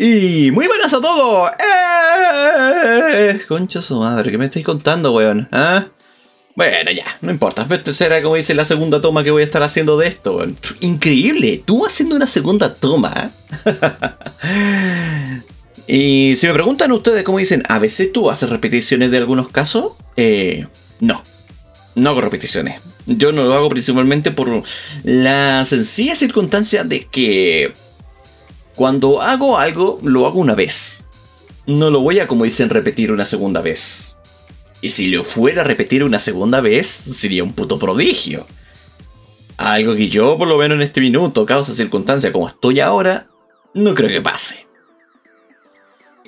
Y muy buenas a todos. ¡Eh! Concha su madre, ¿qué me estáis contando, weón? ¿Ah? Bueno, ya, no importa. Esta será, como dice, la segunda toma que voy a estar haciendo de esto, weón. Increíble, tú haciendo una segunda toma. y si me preguntan ustedes, ¿cómo dicen? ¿A veces tú haces repeticiones de algunos casos? Eh, no. No hago repeticiones. Yo no lo hago principalmente por la sencilla circunstancia de que cuando hago algo, lo hago una vez. No lo voy a, como dicen, repetir una segunda vez. Y si lo fuera a repetir una segunda vez, sería un puto prodigio. Algo que yo, por lo menos en este minuto, causa circunstancia como estoy ahora, no creo que pase.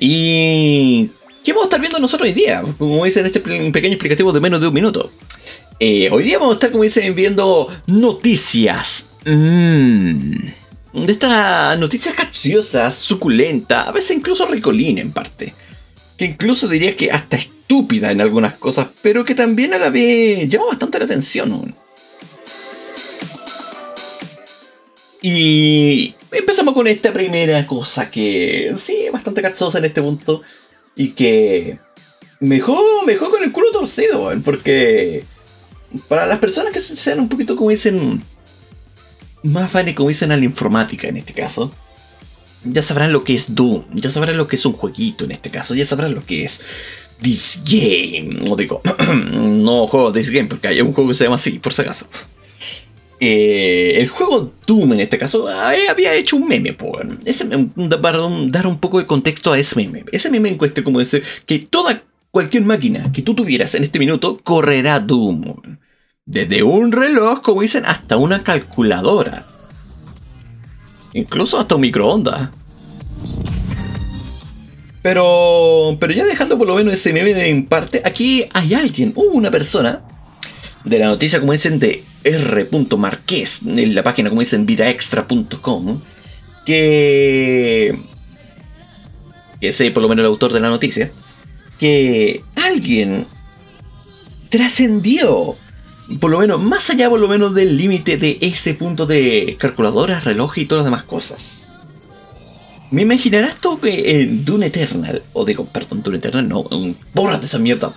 Y... ¿Qué vamos a estar viendo nosotros hoy día? Como dicen, este pequeño explicativo de menos de un minuto. Eh, hoy día vamos a estar, como dicen, viendo noticias. Mmm de estas noticias capciosas, suculentas, a veces incluso ricolina en parte. Que incluso diría que hasta estúpida en algunas cosas, pero que también a la vez llama bastante la atención. Y empezamos con esta primera cosa que sí bastante cachosa en este punto. Y que mejor, mejor con el culo torcido, porque para las personas que sean un poquito como dicen más vale como dicen a la informática en este caso, ya sabrán lo que es Doom, ya sabrán lo que es un jueguito en este caso, ya sabrán lo que es This Game. No digo, no juego This Game porque hay un juego que se llama así, por si acaso. Eh, el juego Doom en este caso había hecho un meme, por ese, para dar un poco de contexto a ese meme. Ese meme encuesta como dice que toda cualquier máquina que tú tuvieras en este minuto correrá Doom. Desde un reloj, como dicen, hasta una calculadora. Incluso hasta un microondas. Pero, pero ya dejando por lo menos ese meme en parte, aquí hay alguien, hubo una persona de la noticia, como dicen, de R. Marqués, en la página, como dicen, vidaextra.com, que, que es por lo menos el autor de la noticia, que alguien trascendió por lo menos, más allá por lo menos del límite de ese punto de calculadoras, reloj y todas las demás cosas. Me imaginarás tú que en Dune Eternal, o digo, perdón, Dune Eternal, no, borra de esa mierda.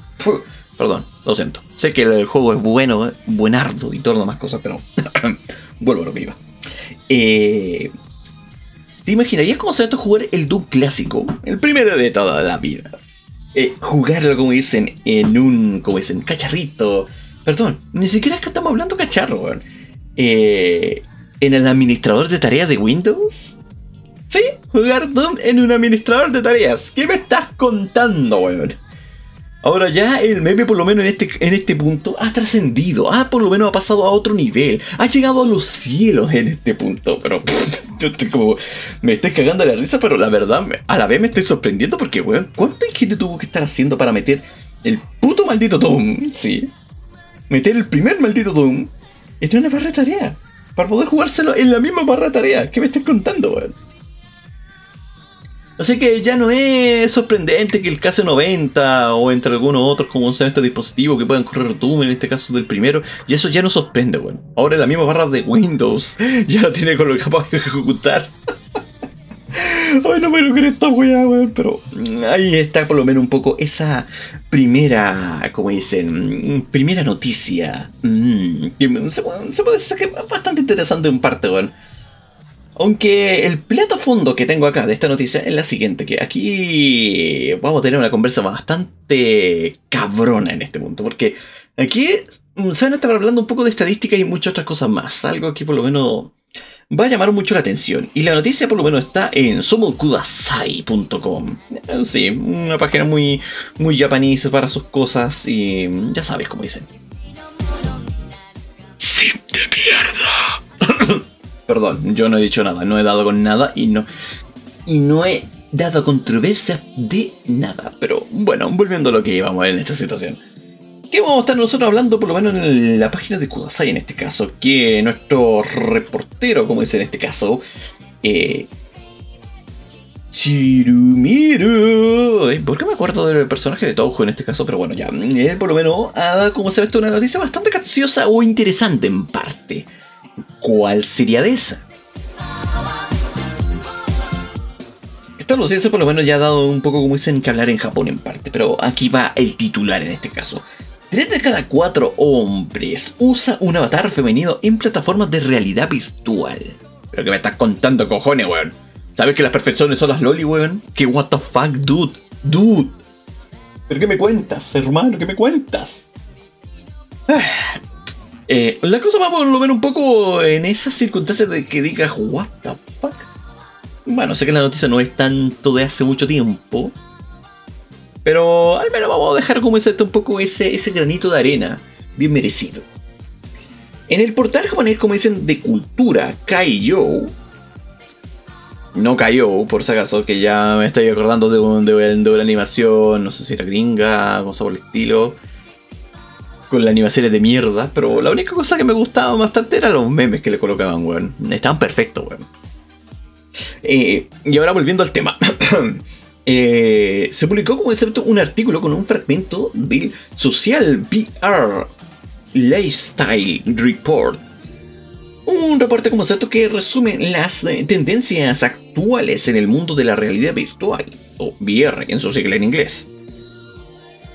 Perdón, lo siento. Sé que el juego es bueno, buenardo y todas las demás cosas, pero vuelvo a lo que iba. Eh, ¿Te imaginarías cómo se jugar el Doom clásico? El primero de toda la vida. Eh, jugarlo, como dicen, en un, como dicen, cacharrito, Perdón, ni siquiera es que estamos hablando cacharro, weón. Eh, ¿En el administrador de tareas de Windows? Sí, jugar Doom en un administrador de tareas. ¿Qué me estás contando, weón? Ahora ya el meme por lo menos en este, en este punto ha trascendido, ha por lo menos ha pasado a otro nivel, ha llegado a los cielos en este punto, pero yo estoy como, me estoy cagando la risa, pero la verdad a la vez me estoy sorprendiendo porque, weón, ¿cuánto ingenio tuvo que estar haciendo para meter el puto maldito Doom? Sí, meter el primer maldito Doom en una barra de tarea. Para poder jugárselo en la misma barra de tarea. ¿Qué me estás contando, weón? Así que ya no es sorprendente que el KC90 o entre algunos otros como un este dispositivo que puedan correr Doom, en este caso del primero, y eso ya no sorprende, weón. Ahora la misma barra de Windows ya lo tiene con lo capaz de ejecutar. Ay, no me lo creo esta weá, weón. Pero ahí está por lo menos un poco esa primera, como dicen, primera noticia. Mm, se, puede decir que es bastante interesante en parte, weón. Aunque el plato fondo que tengo acá de esta noticia es la siguiente, que aquí vamos a tener una conversa bastante cabrona en este punto, porque aquí se van a estar hablando un poco de estadísticas y muchas otras cosas más, algo que por lo menos va a llamar mucho la atención. Y la noticia por lo menos está en somokudasai.com. Sí, una página muy, muy japonesa para sus cosas y ya sabes cómo dicen. ¡Sim de mierda! Perdón, yo no he dicho nada, no he dado con nada y no. Y no he dado controversia de nada. Pero bueno, volviendo a lo que íbamos en esta situación. ¿Qué vamos a estar nosotros hablando, por lo menos en la página de Kudasai en este caso? Que nuestro reportero, como dice en este caso, eh, Chirumiru. Eh, ¿Por qué me acuerdo del personaje de Touhou en este caso? Pero bueno, ya. Él por lo menos ha dado, como se ve, una noticia bastante graciosa o interesante en parte. ¿Cuál sería de esa? Esta noticia por lo menos ya ha dado un poco, como dicen, que hablar en Japón en parte. Pero aquí va el titular en este caso. Tres de cada cuatro hombres usa un avatar femenino en plataformas de realidad virtual. Pero que me estás contando, cojones, weón. ¿Sabes que las perfecciones son las loli, weón? Que what the fuck, dude. Dude. ¿Pero qué me cuentas, hermano? ¿Qué me cuentas? Eh, la cosa va a ver un poco en esas circunstancias de que digas, what the fuck. Bueno, sé que la noticia no es tanto de hace mucho tiempo. Pero al menos vamos a dejar como ese, un poco ese, ese granito de arena. Bien merecido. En el portal japonés, como dicen, de cultura Kaiyo, no cayó, por si acaso, que ya me estoy acordando de, un, de, una animación, no sé si era gringa, cosa por el estilo, con la animación de mierda, pero la única cosa que me gustaba bastante eran los memes que le colocaban, weón. Estaban perfectos, weón. Eh, y ahora volviendo al tema. Eh, se publicó como concepto un artículo con un fragmento del Social VR Lifestyle Report un reporte como cierto que resume las eh, tendencias actuales en el mundo de la realidad virtual, o VR en su sigla en inglés,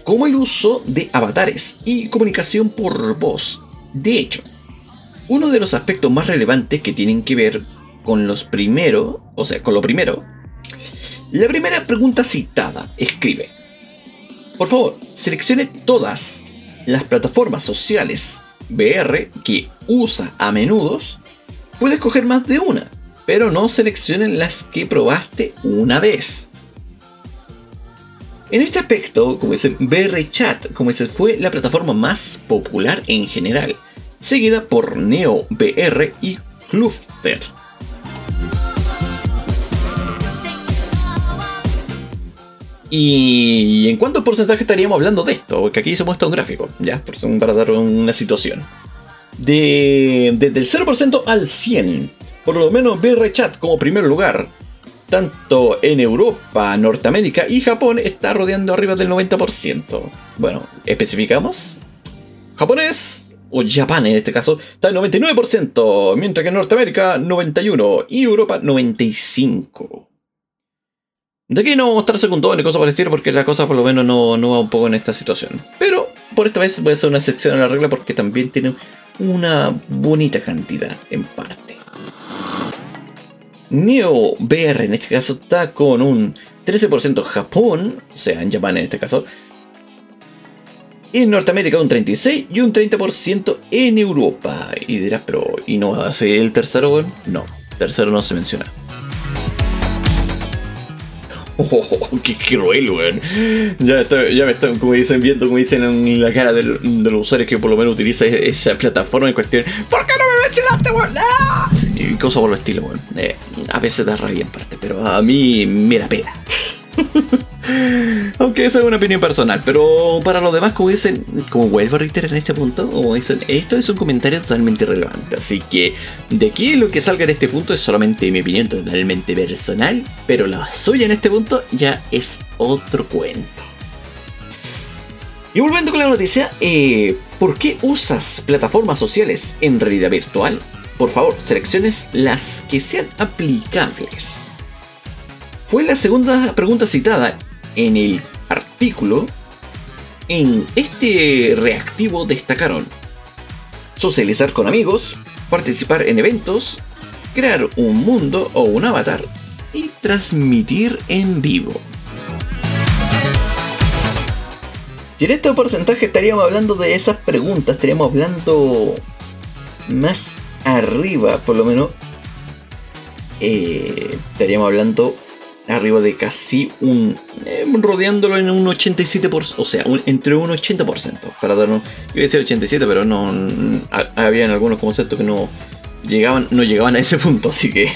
como el uso de avatares y comunicación por voz. De hecho, uno de los aspectos más relevantes que tienen que ver con los primero, o sea, con lo primero, la primera pregunta citada escribe, por favor, seleccione todas las plataformas sociales VR que usa a menudo, puedes coger más de una, pero no seleccionen las que probaste una vez. En este aspecto, como dice VR Chat, como dice, fue la plataforma más popular en general, seguida por Neo VR y Cluster. ¿Y en cuánto porcentaje estaríamos hablando de esto? Porque aquí se muestra un gráfico, ¿ya? Para dar una situación. De, desde el 0% al 100. Por lo menos VR Chat como primer lugar. Tanto en Europa, Norteamérica y Japón está rodeando arriba del 90%. Bueno, especificamos. Japonés o Japón en este caso, está en 99%, mientras que en Norteamérica 91% y Europa 95%. De aquí no vamos a estar segundo ni cosas por el estilo porque la cosa por lo menos no, no va un poco en esta situación. Pero por esta vez voy a hacer una sección a la regla porque también tiene una bonita cantidad en parte. Neo VR en este caso está con un 13% Japón, o sea, en Japón en este caso. En Norteamérica un 36% y un 30% en Europa. Y dirás, pero ¿y no hace el tercero? No, tercero no se menciona. Oh, qué cruel, weón. Ya, ya me estoy, como dicen, viendo, como dicen en la cara de, los usuarios que por lo menos utiliza esa plataforma en cuestión. ¿Por qué no me mencionaste, weón? ¡Ah! Y cosas por el estilo, weón. Eh, a veces da rabia en parte, pero a mí me da pena. Aunque esa es una opinión personal, pero para los demás, como dicen, como vuelvo a reiterar en este punto, como dicen, esto es un comentario totalmente irrelevante. Así que de aquí lo que salga en este punto es solamente mi opinión totalmente personal, pero la suya en este punto ya es otro cuento. Y volviendo con la noticia, eh, ¿por qué usas plataformas sociales en realidad virtual? Por favor, selecciones las que sean aplicables. Fue la segunda pregunta citada en el artículo. En este reactivo destacaron socializar con amigos, participar en eventos, crear un mundo o un avatar y transmitir en vivo. Y en este porcentaje estaríamos hablando de esas preguntas, estaríamos hablando más arriba, por lo menos. Eh, estaríamos hablando arriba de casi un. Eh, rodeándolo en un 87%, o sea, entre un 80%. Para dar un. Yo decía 87, pero no. habían algunos conceptos que no llegaban, no llegaban a ese punto, así que.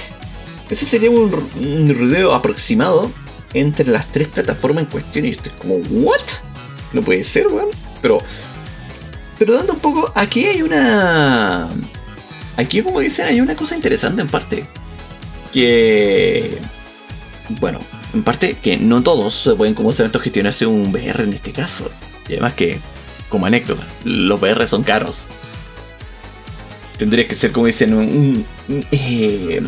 Ese sería un, un rodeo aproximado entre las tres plataformas en cuestión. Y estoy como, ¿what? No puede ser, weón. Pero. Pero dando un poco. Aquí hay una. Aquí, como dicen, hay una cosa interesante en parte. Que. Bueno, en parte que no todos se pueden como se gestionarse un VR en este caso. Y además que, como anécdota, los VR son caros. Tendría que ser, como dicen, un, eh,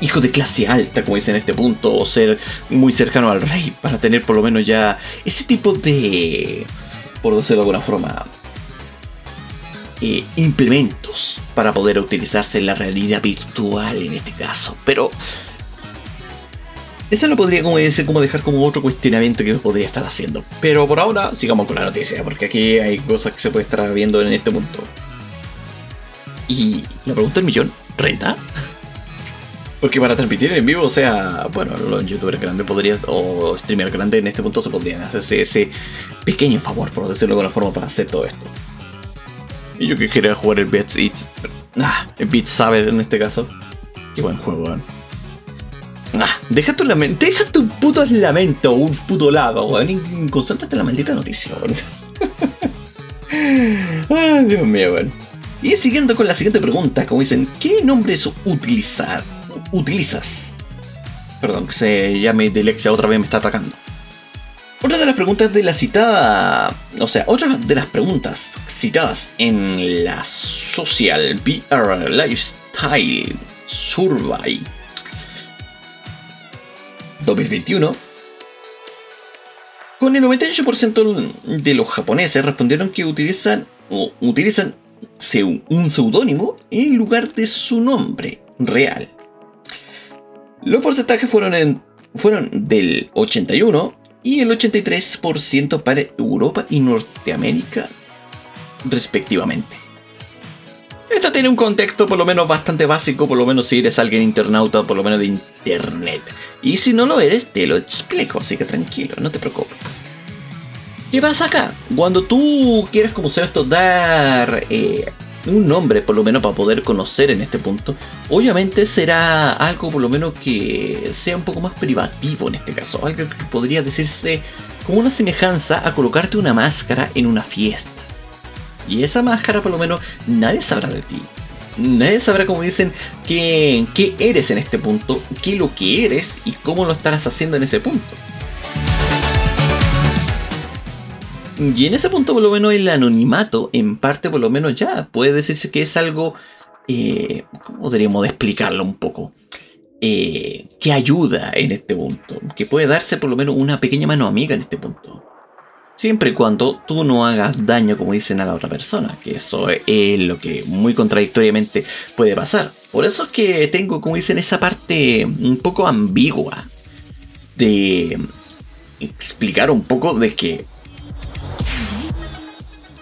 hijo de clase alta, como dicen en este punto, o ser muy cercano al rey para tener por lo menos ya ese tipo de, por decirlo de alguna forma, eh, implementos para poder utilizarse en la realidad virtual en este caso. Pero eso lo podría como, decir, como dejar como otro cuestionamiento que podría estar haciendo. Pero por ahora sigamos con la noticia, porque aquí hay cosas que se puede estar viendo en este punto. Y la pregunta del millón, ¿renta? Porque para transmitir en vivo, o sea, bueno, los youtubers grandes podrían, o streamers grandes en este punto se podrían hacerse ese pequeño favor, por decirlo de alguna forma, para hacer todo esto. Y yo que quería jugar el Beats Eats, ah, el Beat Saber en este caso. Qué buen juego, weón. Ah, deja tu lamento, deja tu puto lamento, un puto lado, weón. Concéntrate en la maldita noticia, weón. Ay, Dios mío, weón. Y siguiendo con la siguiente pregunta, como dicen, ¿qué nombres utilizar? utilizas? Perdón, que se llame Delexia otra vez me está atacando. Otra de las preguntas de la citada, o sea, otra de las preguntas citadas en la Social VR Lifestyle Survey 2021, con el 98% de los japoneses respondieron que utilizan o utilizan un seudónimo en lugar de su nombre real. Los porcentajes fueron, fueron del 81 y el 83% para Europa y Norteamérica respectivamente. Esto tiene un contexto por lo menos bastante básico, por lo menos si eres alguien internauta, por lo menos de internet. Y si no lo eres, te lo explico, así que tranquilo, no te preocupes. ¿Qué pasa acá? Cuando tú quieres como ser esto, dar eh, un nombre por lo menos para poder conocer en este punto, obviamente será algo por lo menos que sea un poco más privativo en este caso, algo que podría decirse como una semejanza a colocarte una máscara en una fiesta. Y esa máscara por lo menos nadie sabrá de ti. Nadie sabrá, como dicen, qué, qué eres en este punto, qué lo que eres y cómo lo estarás haciendo en ese punto. Y en ese punto, por lo menos, el anonimato, en parte, por lo menos, ya puede decirse que es algo. Eh, ¿Cómo podríamos explicarlo un poco? Eh, que ayuda en este punto. Que puede darse, por lo menos, una pequeña mano amiga en este punto. Siempre y cuando tú no hagas daño, como dicen, a la otra persona. Que eso es lo que muy contradictoriamente puede pasar. Por eso es que tengo, como dicen, esa parte un poco ambigua. De explicar un poco de que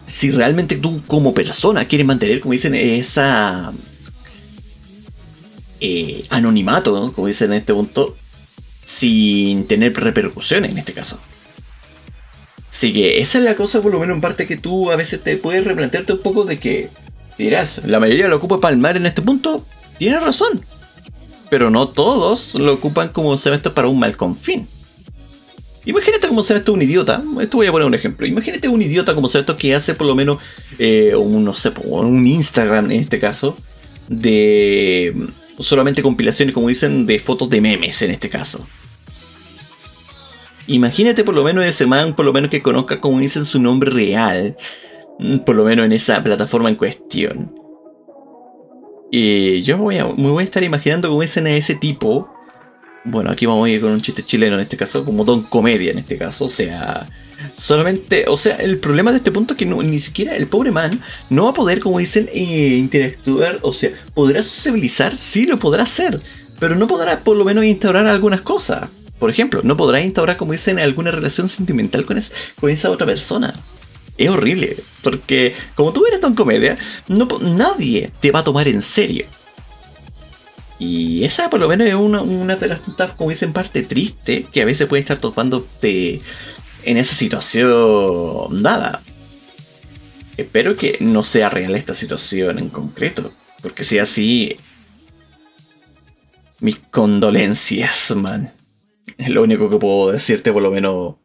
si realmente tú como persona quieres mantener, como dicen, esa eh, anonimato, como dicen en este punto, sin tener repercusiones en este caso. Así que esa es la cosa, por lo menos en parte, que tú a veces te puedes replantearte un poco de que, dirás, la mayoría lo ocupa palmar en este punto, tienes razón. Pero no todos lo ocupan como se para un mal confín. Imagínate cómo será esto un idiota. Esto voy a poner un ejemplo. Imagínate un idiota como será esto que hace por lo menos eh, un, no sé, un Instagram en este caso. De solamente compilaciones, como dicen, de fotos de memes en este caso. Imagínate por lo menos ese man, por lo menos que conozca, como dicen, su nombre real. Mm, por lo menos en esa plataforma en cuestión. Y yo voy a, me voy a estar imaginando como dicen a ese tipo bueno, aquí vamos a ir con un chiste chileno en este caso, como Don Comedia en este caso, o sea, Solamente, o sea, el problema de este punto es que ni siquiera el pobre man no va a poder, como dicen, eh, interactuar. O sea, podrá sociabilizar, sí lo podrá hacer, pero no podrá por lo menos instaurar algunas cosas. Por ejemplo, no podrá instaurar, como dicen, alguna relación sentimental con, esa otra persona. Es horrible, porque como tú eres tan comedia, nadie te va a tomar en serio. Y esa por lo menos es una, de las puntas, como dicen, parte triste, que a veces puede estar topándote en esa situación nada. Espero que no sea real esta situación en concreto, porque si así... Mis condolencias, man. Es lo único que puedo decirte, por lo menos.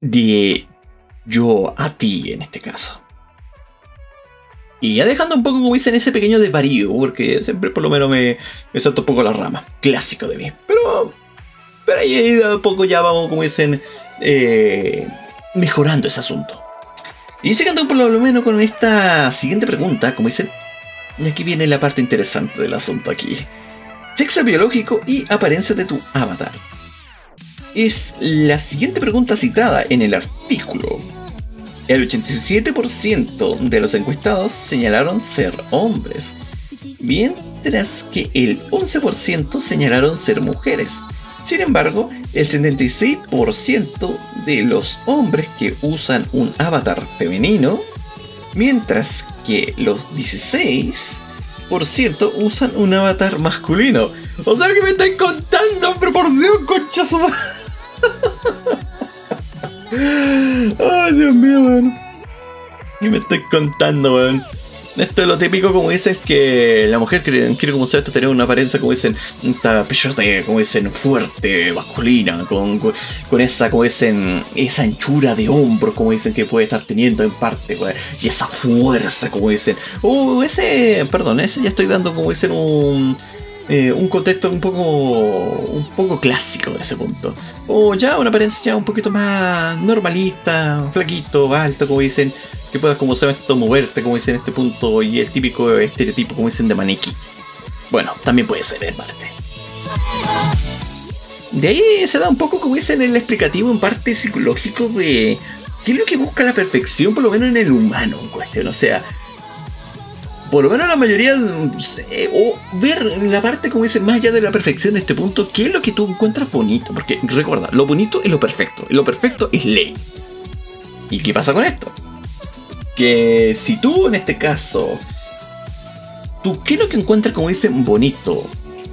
De yo a ti en este caso. Y ya dejando un poco, como dicen, ese pequeño desvarío, porque siempre por lo menos me, me salto un poco la rama. Clásico de mí. Pero, pero ahí de poco ya vamos, como dicen, eh, mejorando ese asunto. Y siguiendo por lo menos con esta siguiente pregunta, como dicen, y aquí viene la parte interesante del asunto aquí. Sexo biológico y apariencia de tu avatar. Es la siguiente pregunta citada en el artículo el 87% de los encuestados señalaron ser hombres, mientras que el 11% señalaron ser mujeres. Sin embargo, el 76% de los hombres que usan un avatar femenino, mientras que los 16% usan un avatar masculino. O sea que me están contando, pero por Dios, concha su Ay, Dios mío, weón. ¿Qué me estoy contando, weón? Esto es lo típico, como dices, que la mujer quiere, como sea esto, tener una apariencia, como dicen, como dicen, fuerte, masculina, con, con, esa, como dicen, esa anchura de hombro, como dicen, que puede estar teniendo en parte, y esa fuerza, como dicen. Uh, ese, perdón, ese ya estoy dando, como dicen, un eh, un contexto un poco un poco clásico de ese punto. O ya una apariencia un poquito más normalista, flaquito, alto, como dicen, que puedas como se esto moverte, como dicen en este punto, y el típico estereotipo, como dicen, de maniquí. Bueno, también puede ser en parte. De ahí se da un poco, como dicen, el explicativo en parte psicológico de qué es lo que busca la perfección, por lo menos en el humano en cuestión. O sea, por lo menos la mayoría, o ver la parte, como dicen, más allá de la perfección en este punto, qué es lo que tú encuentras bonito. Porque recuerda, lo bonito es lo perfecto, y lo perfecto es ley. ¿Y qué pasa con esto? Que si tú en este caso, tú qué es lo que encuentras, como dicen, bonito,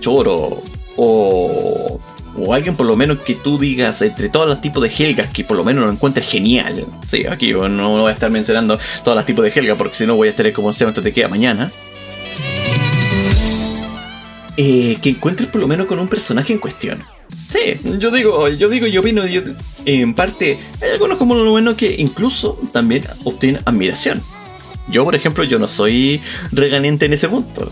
choro, o o alguien por lo menos que tú digas entre todos los tipos de Helgas que por lo menos lo encuentres genial. Sí, aquí no, voy a estar mencionando todos los tipos de Helga porque si no voy a estar como se te queda mañana. Eh, que encuentres por lo menos con un personaje en cuestión. Sí, yo digo, yo digo, yo opino, yo, en parte, hay algunos como lo bueno que incluso también obtienen admiración. Yo, por ejemplo, yo no soy reganente en ese punto.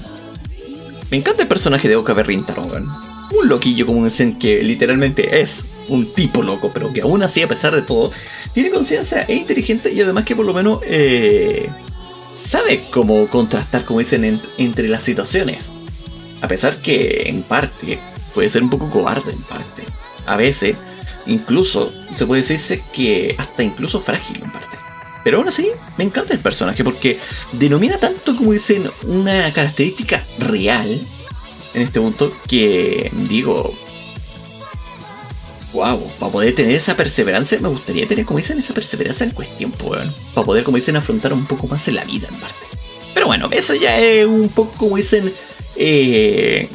Me encanta el personaje de Oka Berrintaron, un loquillo como dicen que literalmente es un tipo loco, pero que aún así, a pesar de todo, tiene conciencia, e inteligente y además que por lo menos eh, sabe cómo contrastar, como dicen, entre las situaciones. A pesar que en parte puede ser un poco cobarde, en parte. A veces, incluso, se puede decirse que hasta incluso frágil, en parte. Pero aún así, me encanta el personaje porque denomina tanto, como dicen, una característica real en este punto que digo, wow, para poder tener esa perseverancia, me gustaría tener, como dicen, esa perseverancia en cuestión, pues, para poder, como dicen, afrontar un poco más en la vida, en parte. Pero bueno, eso ya es un poco, como dicen, eh,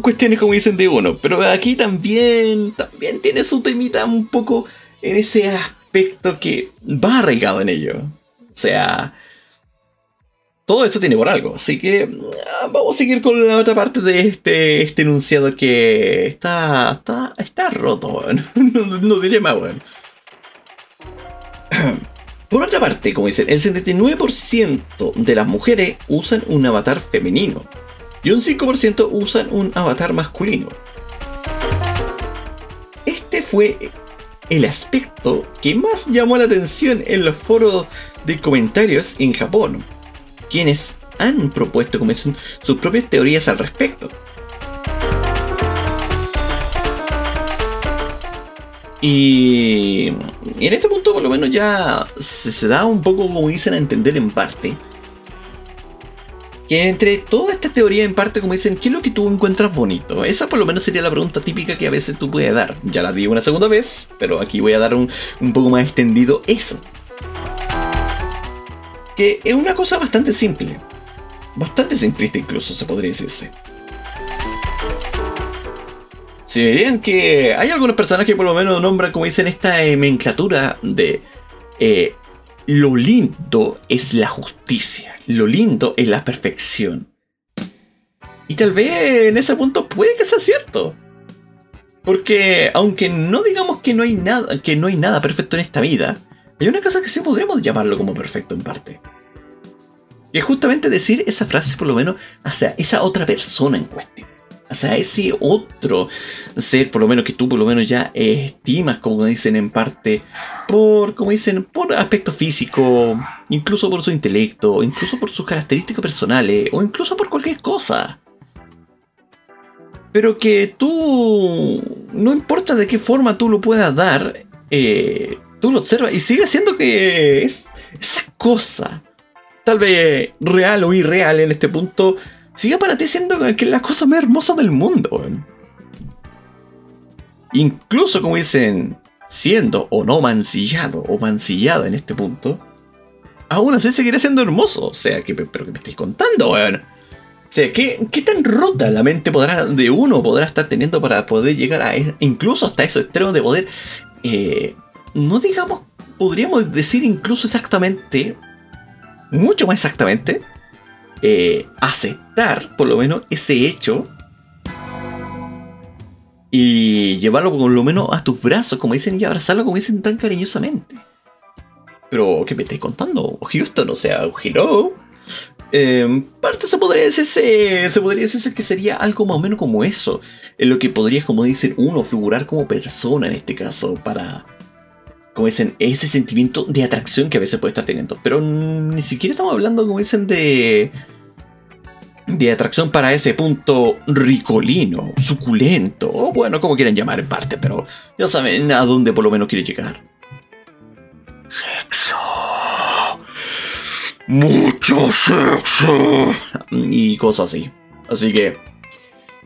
cuestiones, como dicen, de uno. Pero aquí también, también tiene su temita un poco en ese aspecto que va arraigado en ello. O sea, todo esto tiene por algo. Así que ah, vamos a seguir con la otra parte de este, este enunciado que está, está, está roto, no, diré más, bueno. Por otra parte, como dicen, el 79% de las mujeres usan un avatar femenino y un 5% usan un avatar masculino. Este fue el aspecto que más llamó la atención en los foros de comentarios en Japón, quienes han propuesto sus propias teorías al respecto. Y, en este punto por lo menos ya se, da un poco como dicen a entender en parte. Que entre toda esta teoría en parte como dicen, ¿qué es lo que tú encuentras bonito? Esa por lo menos sería la pregunta típica que a veces tú puedes dar. Ya la di una segunda vez, pero aquí voy a dar un, un poco más extendido eso. Que es una cosa bastante simple. Bastante simplista incluso se podría decirse. Si verían que hay algunos personajes que por lo menos nombran, como dicen, esta nomenclatura de eh, lo lindo es la justicia, lo lindo es la perfección. Y tal vez en ese punto puede que sea cierto. Porque aunque no digamos que no hay nada, que no hay nada perfecto en esta vida, hay una cosa que sí podríamos llamarlo como perfecto en parte. Y es justamente decir esa frase por lo menos hacia esa otra persona en cuestión o sea, ese otro ser, por lo menos que tú por lo menos ya estimas, como dicen en parte, por, como dicen, por aspecto físico, incluso por su intelecto, incluso por sus características personales, o incluso por cualquier cosa. Pero que tú, no importa de qué forma tú lo puedas dar, eh, tú lo observas y sigue siendo que es esa cosa, tal vez real o irreal en este punto, sigue para ti siendo que la cosa más hermosa del mundo. Incluso como dicen, siendo o no mancillado o mancillada en este punto, aún así seguirá siendo hermoso. O sea, que, pero que me estáis contando, weón. O sea, ¿qué, ¿qué, tan rota la mente podrá de uno podrá estar teniendo para poder llegar a incluso hasta esos extremos de poder, eh, no digamos, podríamos decir incluso exactamente, mucho más exactamente, eh, aceptar por lo menos ese hecho y llevarlo por lo menos a tus brazos, como dicen, y abrazarlo como dicen tan cariñosamente. Pero, ¿qué me estáis contando? Houston, o sea, hello. Eh, parte se podría decirse, se podría decirse que sería algo más o menos como eso. En lo que podrías, como dicen, uno figurar como persona en este caso, para, como dicen, ese sentimiento de atracción que a veces puede estar teniendo. Pero ni siquiera estamos hablando, como dicen, de de atracción para ese punto ricolino, suculento, o bueno, como quieran llamar en parte, pero ya saben a dónde por lo menos quiere llegar. Sexo. Mucho sexo. Y cosas así. Así que...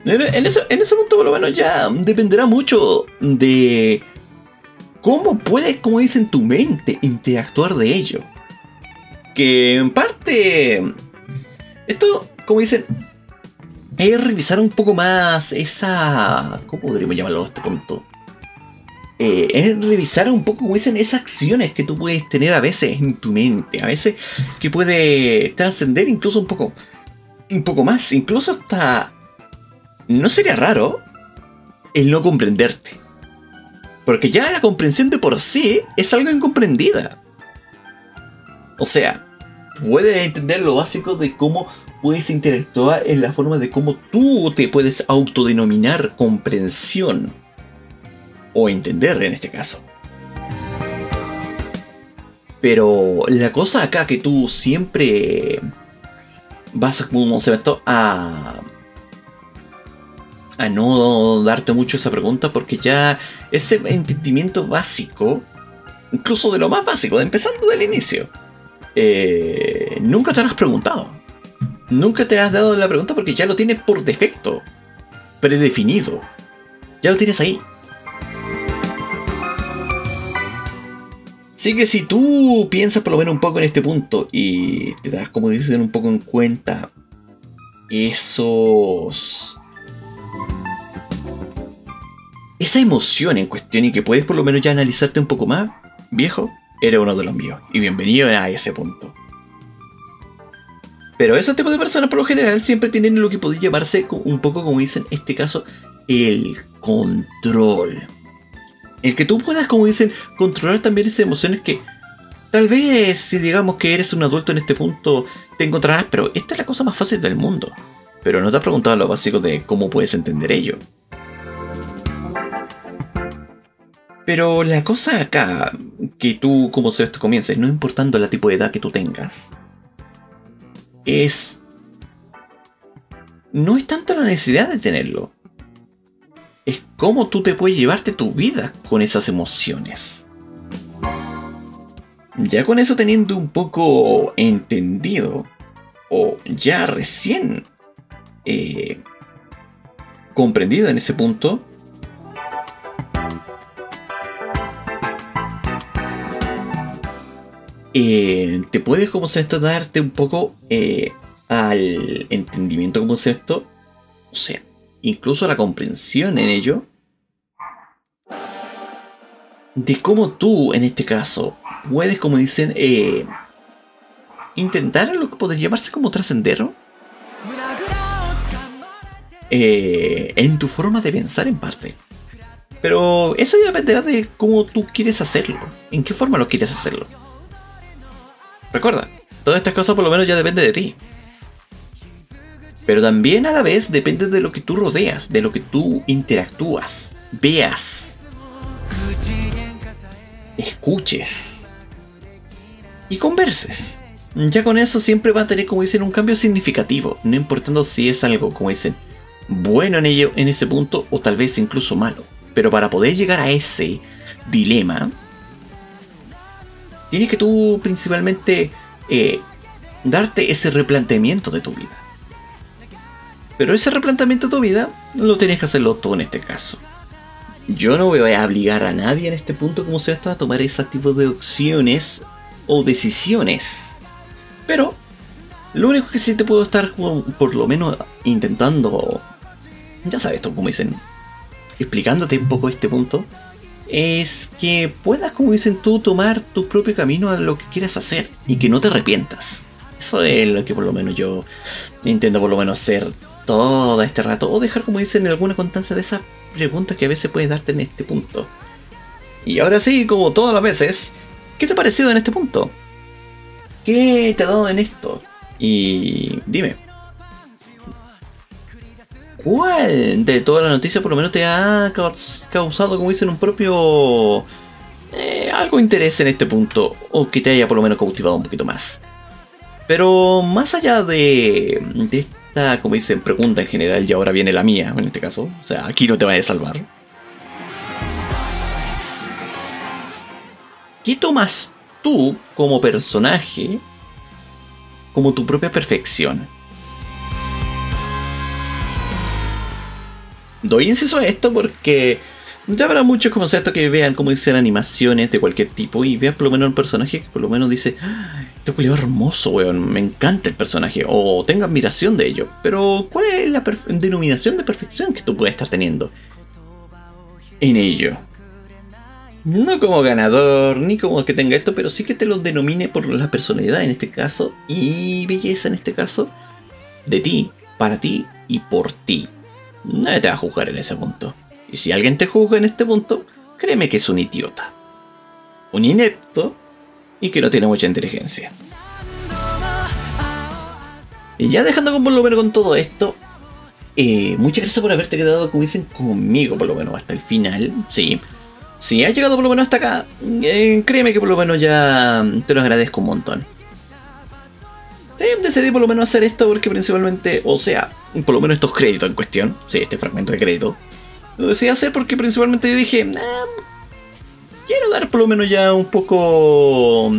En ese, en ese punto por lo menos ya dependerá mucho de cómo puedes, como dicen, tu mente interactuar de ello. Que en parte... Esto como dicen, es revisar un poco más esa. ¿Cómo podríamos llamarlo este punto? Eh, es revisar un poco, como dicen, esas acciones que tú puedes tener a veces en tu mente, a veces que puede trascender incluso un poco, un poco más, incluso hasta. No sería raro el no comprenderte. Porque ya la comprensión de por sí es algo incomprendida. O sea, puedes entender lo básico de cómo puedes interactuar en la forma de cómo tú te puedes autodenominar comprensión. O entender en este caso. Pero la cosa acá que tú siempre vas como se a a no darte mucho esa pregunta porque ya ese entendimiento básico, incluso de lo más básico, empezando del inicio, eh, nunca te lo has preguntado nunca te has dado la pregunta porque ya lo tienes por defecto, predefinido. Ya lo tienes ahí. Así que si tú piensas por lo menos un poco en este punto y te das, como dicen, un poco en cuenta esos... Esa emoción en cuestión y que puedes por lo menos ya analizarte un poco más, viejo, eres uno de los míos. Y bienvenido a ese punto. Pero ese tipo de personas por lo general siempre tienen lo que podría llamarse un poco como dicen en este caso el control. El que tú puedas, como dicen, controlar también esas emociones que tal vez si digamos que eres un adulto en este punto te encontrarás, pero esta es la cosa más fácil del mundo. Pero no te has preguntado lo básico de cómo puedes entender ello. Pero la cosa acá, que tú como se esto comiences, no importando la tipo de edad que tú tengas, es... No es tanto la necesidad de tenerlo. Es cómo tú te puedes llevarte tu vida con esas emociones. Ya con eso teniendo un poco entendido, o ya recién eh, comprendido en ese punto, eh, te puedes como esto darte un poco eh, al entendimiento como esto, o sea, incluso la comprensión en ello, de cómo tú, en este caso, puedes, como dicen, eh, intentar lo que podría llamarse como trascender en tu forma de pensar en parte. Pero eso ya dependerá de cómo tú quieres hacerlo, en qué forma lo quieres hacerlo. Recuerda, todas estas cosas por lo menos ya depende de ti. Pero también a la vez depende de lo que tú rodeas, de lo que tú interactúas, veas, escuches y converses. Ya con eso siempre va a tener, como dicen, un cambio significativo, no importando si es algo, como dicen, bueno en ello en ese punto o tal vez incluso malo. Pero para poder llegar a ese dilema, tienes que tú principalmente eh, darte ese replanteamiento de tu vida. Pero ese replanteamiento de tu vida lo tienes que hacerlo tú en este caso. Yo no voy a obligar a nadie en este punto como se esto a tomar ese tipo de opciones o decisiones. Pero lo único que sí te puedo estar por lo menos intentando, ya sabes, como dicen, explicándote un poco este punto, es que puedas, como dicen tú, tomar tu propio camino a lo que quieras hacer y que no te arrepientas. Eso es lo que por lo menos yo intento por lo menos hacer todo este rato o dejar, como dicen, alguna constancia de esas preguntas que a veces puedes darte en este punto. Y ahora sí, como todas las veces, ¿qué te ha parecido en este punto? ¿Qué te ha dado en esto? Y dime, ¿cuál de todas las noticias por lo menos te ha causado, como dicen, un propio... Eh, algo interés en este punto? O que te haya por lo menos cautivado un poquito más. Pero más allá de, de esta, como dicen, pregunta en general, y ahora viene la mía en este caso, o sea, aquí no te vayas a salvar. ¿Qué tomas tú como personaje como tu propia perfección? Doy inciso a esto porque ya habrá muchos como esto que vean como dicen animaciones de cualquier tipo y vean por lo menos un personaje que por lo menos dice, ah, este es hermoso, weón, me encanta el personaje, o tenga admiración de ello. Pero, ¿cuál es la denominación de perfección que tú puedes estar teniendo en ello? No como ganador, ni como que tenga esto, pero sí que te lo denomine por la personalidad en este caso y belleza en este caso de ti, para ti y por ti. Nadie te va a juzgar en ese punto. Y si alguien te juzga en este punto, créeme que es un idiota. Un inepto y que no tiene mucha inteligencia. Y ya dejando con por lo menos con todo esto, eh, muchas gracias por haberte quedado, conmigo por lo menos hasta el final. Sí, si has llegado por lo menos hasta acá, eh, créeme que por lo menos ya te lo agradezco un montón. Decidí por lo menos hacer esto porque principalmente, o sea, por lo menos estos créditos en cuestión, sí, este fragmento de crédito, lo decidí hacer porque principalmente yo dije, quiero dar por lo menos ya un poco,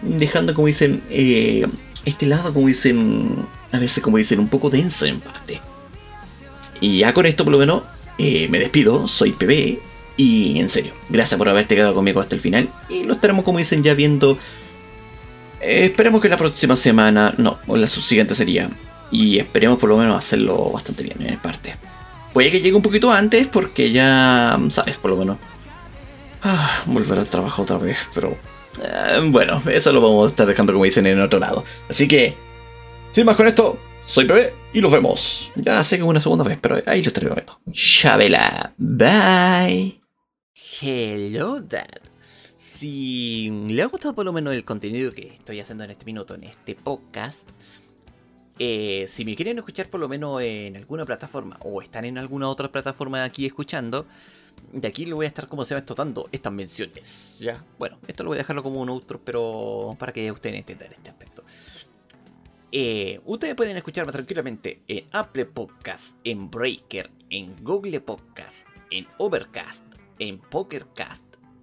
dejando como dicen, eh, este lado como dicen, a veces como dicen, un poco denso en parte. Y ya con esto por lo menos eh, me despido, soy PB, y en serio, gracias por haberte quedado conmigo hasta el final. Y lo estaremos, como dicen, ya viendo. Eh, esperemos que la próxima semana. No, o la siguiente sería. Y esperemos por lo menos hacerlo bastante bien en parte. Puede que llegue un poquito antes porque ya. Sabes, por lo menos. Ah, volver al trabajo otra vez, pero. Eh, bueno, eso lo vamos a estar dejando como dicen en otro lado. Así que. Sin más con esto, soy Pepe y nos vemos. Ya sé que una segunda vez, pero ahí lo estaré viendo. Chabela. Bye. Hello Dad. Si le ha gustado por lo menos el contenido que estoy haciendo en este minuto, en este podcast, eh, si me quieren escuchar por lo menos en alguna plataforma o están en alguna otra plataforma aquí escuchando, de aquí le voy a estar como se va explotando estas menciones. Ya, bueno, esto lo voy a dejarlo como un outro, pero para que ustedes entiendan este aspecto. Eh, ustedes pueden escucharme tranquilamente en Apple Podcast, en Breaker, en Google Podcast, en Overcast, en Pokercast,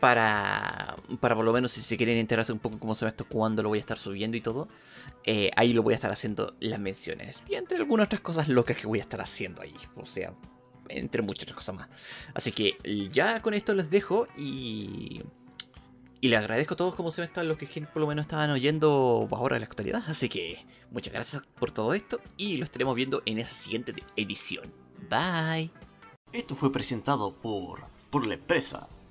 para, para por lo menos si se quieren enterarse un poco cómo se ve esto, cuándo lo voy a estar subiendo y todo, eh, ahí lo voy a estar haciendo las menciones. Y entre algunas otras cosas locas que voy a estar haciendo ahí. O sea, entre muchas otras cosas más. Así que ya con esto les dejo y... Y les agradezco a todos como se están los que por lo menos estaban oyendo ahora en la actualidad. Así que muchas gracias por todo esto y lo estaremos viendo en esa siguiente edición. Bye. Esto fue presentado por, por la empresa